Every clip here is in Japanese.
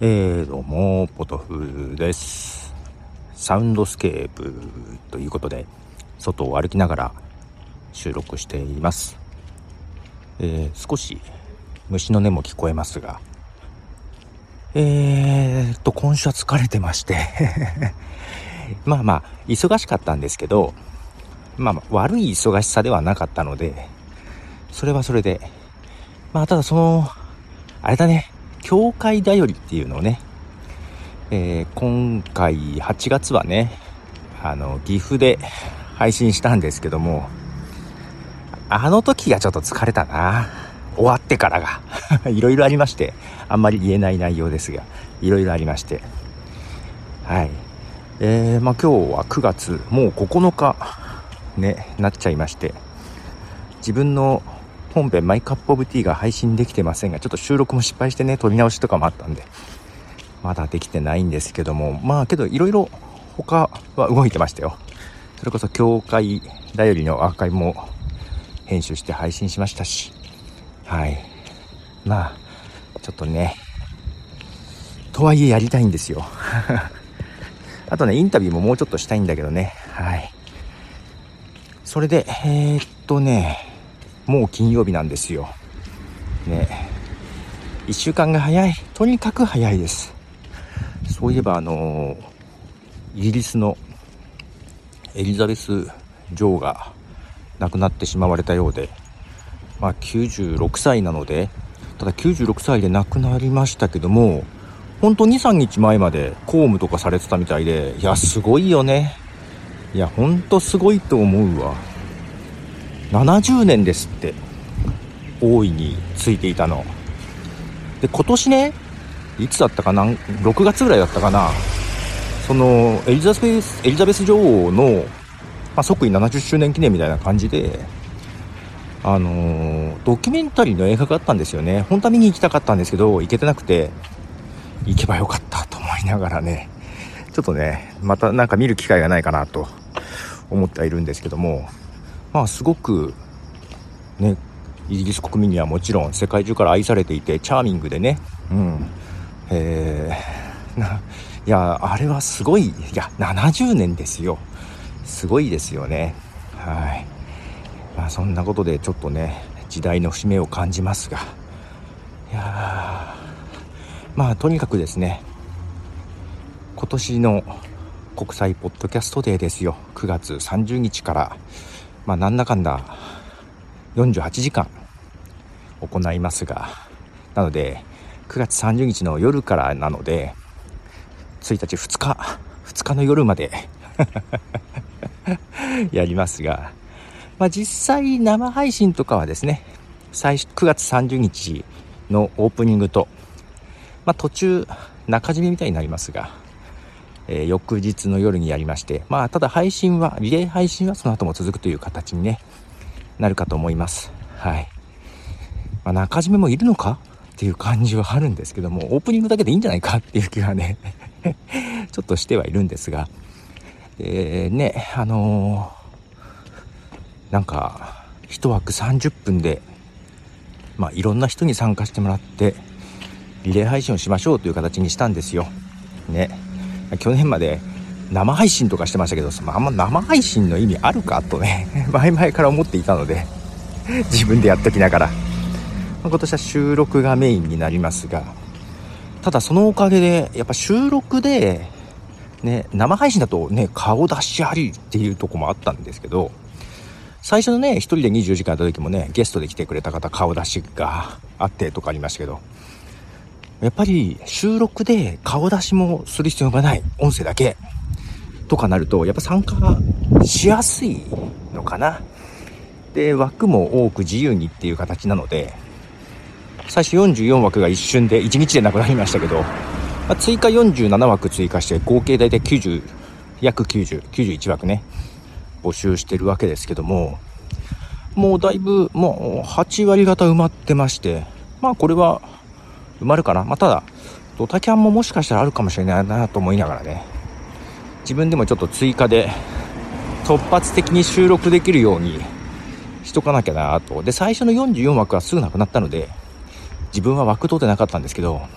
えー、どうも、ポトフです。サウンドスケープということで、外を歩きながら収録しています。えー、少し虫の音も聞こえますが、えーと、今週は疲れてまして まあまあ、忙しかったんですけど、まあ、悪い忙しさではなかったので、それはそれで、まあ、ただその、あれだね、教会だよりっていうのをね、えー、今回8月はね、あの、岐阜で配信したんですけども、あの時がちょっと疲れたな。終わってからが。いろいろありまして、あんまり言えない内容ですが、いろいろありまして。はい。えー、まあ今日は9月、もう9日、ね、なっちゃいまして、自分の本編マイカップオブティーが配信できてませんが、ちょっと収録も失敗してね、撮り直しとかもあったんで、まだできてないんですけども、まあけどいろいろ他は動いてましたよ。それこそ教会だよりのアーカイブも編集して配信しましたし、はい。まあ、ちょっとね、とはいえやりたいんですよ。あとね、インタビューももうちょっとしたいんだけどね。はい。それで、えー、っとね、もう金曜日なんですよ。ね。1週間が早い。とにかく早いです。そういえば、あのイギリスのエリザベス女王が亡くなってしまわれたようで、まあ、96歳なので、ただ96歳で亡くなりましたけども、本当2、3日前まで公務とかされてたみたいで、いや、すごいよね。いや、ほんとすごいと思うわ。70年ですって。大いについていたの。で、今年ね、いつだったかな、6月ぐらいだったかな、その、エリザベス、エリザベス女王の、まあ、即位70周年記念みたいな感じで、あの、ドキュメンタリーの映画があったんですよね。本当は見に行きたかったんですけど、行けてなくて、行けばよかったと思いながらね、ちょっとね、またなんか見る機会がないかなと思ってはいるんですけども、まあすごく、ね、イギリス国民にはもちろん世界中から愛されていて、チャーミングでね、うん、えー、いや、あれはすごい、いや、70年ですよ。すごいですよね。はい。まあそんなことでちょっとね、時代の節目を感じますが、いやまあとにかくですね。今年の国際ポッドキャストデーですよ。9月30日から。まあなんだかんだ48時間行いますがなので9月30日の夜からなので1日2日2日の夜まで やりますが、まあ、実際生配信とかはですね最初9月30日のオープニングとまあ、途中中締めみたいになりますが、え、翌日の夜にやりまして、まあ、ただ配信は、リレー配信はその後も続くという形にね、なるかと思います。はい。まあ、中締めもいるのか？っていう感じはあるんですけども、オープニングだけでいいんじゃないかっていう気がね ちょっとしてはいるんですが、えー、ね、あのー、なんか、一枠30分で、まあ、いろんな人に参加してもらって、リレー配信をしましょうという形にしたんですよ。ね。去年まで生配信とかしてましたけど、あんま生配信の意味あるかとね、前々から思っていたので、自分でやっときながら。今年は収録がメインになりますが、ただそのおかげで、やっぱ収録で、ね、生配信だとね、顔出しありっていうとこもあったんですけど、最初のね、一人で24時間やった時もね、ゲストで来てくれた方顔出しがあってとかありましたけど、やっぱり収録で顔出しもする必要がない。音声だけ。とかなると、やっぱ参加がしやすいのかな。で、枠も多く自由にっていう形なので、最初44枠が一瞬で1日でなくなりましたけど、まあ、追加47枠追加して合計大体90、約90、91枠ね、募集してるわけですけども、もうだいぶ、もう8割方埋まってまして、まあこれは埋まるかな？まあ、ただ、ドタキャンももしかしたらあるかもしれないなと思いながらね、自分でもちょっと追加で突発的に収録できるようにしとかなきゃなと。で、最初の44枠はすぐなくなったので、自分は枠取ってなかったんですけど、ま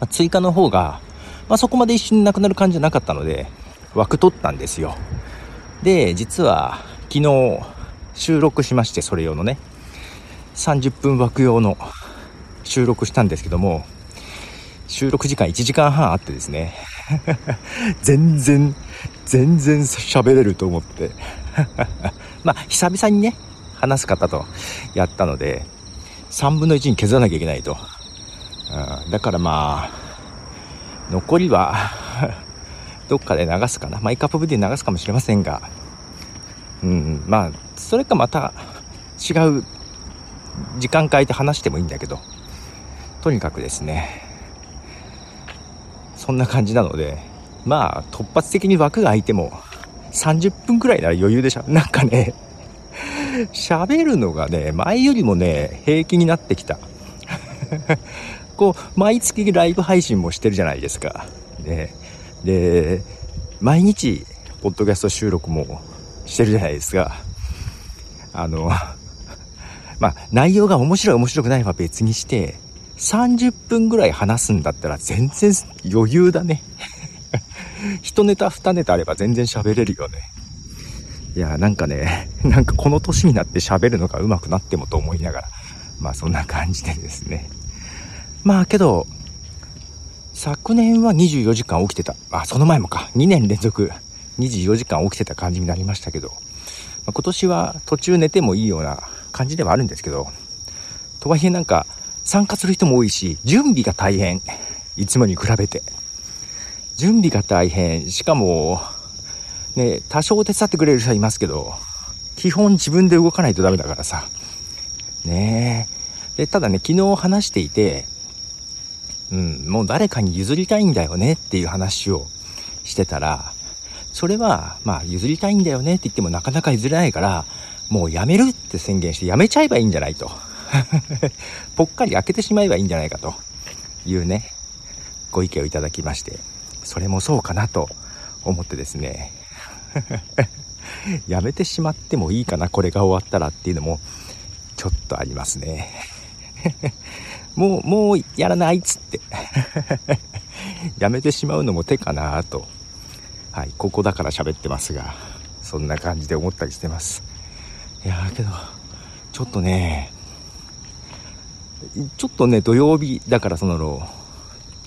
あ、追加の方が、まあ、そこまで一瞬なくなる感じじゃなかったので、枠取ったんですよ。で、実は、昨日、収録しまして、それ用のね、30分枠用の収録したんですけども、収録時間1時間半あってですね、全然、全然喋れると思って まあ、久々にね、話す方とやったので、3分の1に削らなきゃいけないと。うん、だからまあ、残りは どっかで流すかな。マイカップブで流すかもしれませんが、うん、まあ、それかまた違う時間変えて話してもいいんだけど、とにかくですね、そんな感じなので、まあ、突発的に枠が空いても、30分くらいなら余裕でしょ。なんかね、喋るのがね、前よりもね、平気になってきた。こう、毎月ライブ配信もしてるじゃないですか。ね、で、毎日、ポッドキャスト収録もしてるじゃないですか。あの、まあ、内容が面白い面白くないは別にして、30分ぐらい話すんだったら全然余裕だね。一ネタ二ネタあれば全然喋れるよね。いや、なんかね、なんかこの年になって喋るのが上手くなってもと思いながら、まあそんな感じでですね。まあけど、昨年は24時間起きてた。あ、その前もか。2年連続24時間起きてた感じになりましたけど、まあ、今年は途中寝てもいいような感じではあるんですけど、とはいえなんか参加する人も多いし、準備が大変。いつもに比べて。準備が大変。しかも、ね、多少手伝ってくれる人はいますけど、基本自分で動かないとダメだからさ。ねえ。で、ただね、昨日話していて、うん、もう誰かに譲りたいんだよねっていう話をしてたら、それは、まあ、譲りたいんだよねって言ってもなかなか譲れないから、もうやめるって宣言してやめちゃえばいいんじゃないと。ぽっかり開けてしまえばいいんじゃないかというね、ご意見をいただきまして、それもそうかなと思ってですね、やめてしまってもいいかな、これが終わったらっていうのも、ちょっとありますね。もう、もうやらないっつって。やめてしまうのも手かなと。はい、ここだから喋ってますが、そんな感じで思ったりしてます。いやーけど、ちょっとね、ちょっとね、土曜日、だからその、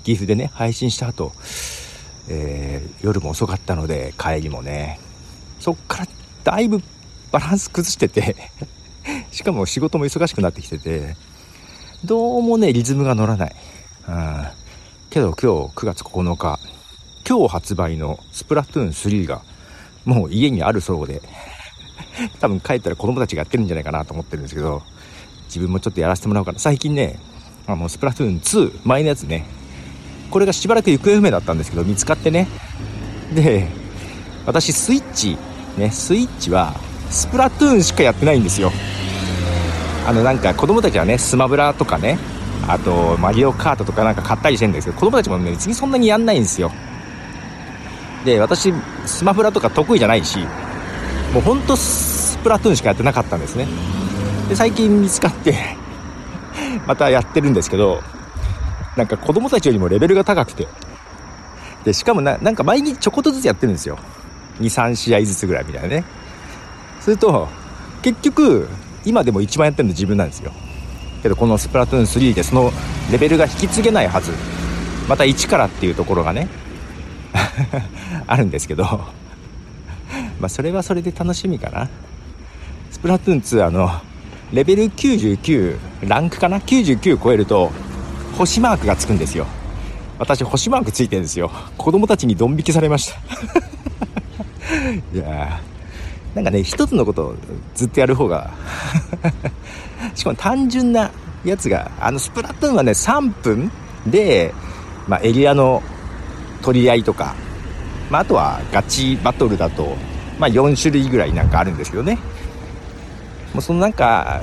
岐阜でね、配信した後、えー、夜も遅かったので帰りもねそっからだいぶバランス崩してて しかも仕事も忙しくなってきててどうもねリズムが乗らない、うん、けど今日9月9日今日発売のスプラトゥーン3がもう家にあるそうで多分帰ったら子供たちがやってるんじゃないかなと思ってるんですけど自分もちょっとやらせてもらおうかな。最近ねあのスプラトゥーン2前のやつね。これがしばらく行方不明だったんですけど見つかってね。で私スイッチねスイッチはスプラトゥーンしかやってないんですよ。あのなんか子供たちはねスマブラとかねあとマリオカートとかなんか買ったりしてるんですけど子供たちもね別にそんなにやんないんですよ。で私スマブラとか得意じゃないしもうほんとスプラトゥーンしかやってなかったんですね。で最近見つかってまたやってるんですけどなんか子供たちよりもレベルが高くて。で、しかもな、なんか毎日ちょこっとずつやってるんですよ。2、3試合ずつぐらいみたいなね。すると、結局、今でも一番やってるの自分なんですよ。けどこのスプラトゥーン3でそのレベルが引き継げないはず。また1からっていうところがね、あるんですけど、まあそれはそれで楽しみかな。スプラトゥーン2あの、レベル99、ランクかな ?99 超えると、星マークがつくんですよ。私星マークついてるんですよ。子供たちにドン引きされました。いやーなんかね一つのことをずっとやる方が しかも単純なやつがあのスプラトゥーンはね3分で、まあ、エリアの取り合いとか、まあ、あとはガチバトルだと、まあ、4種類ぐらいなんかあるんですけどね。もうそのなんか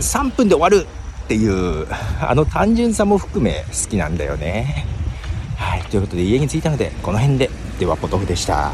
3分で終わるっていうあの単純さも含め好きなんだよね。はい。ということで家に着いたのでこの辺でではポトフでした。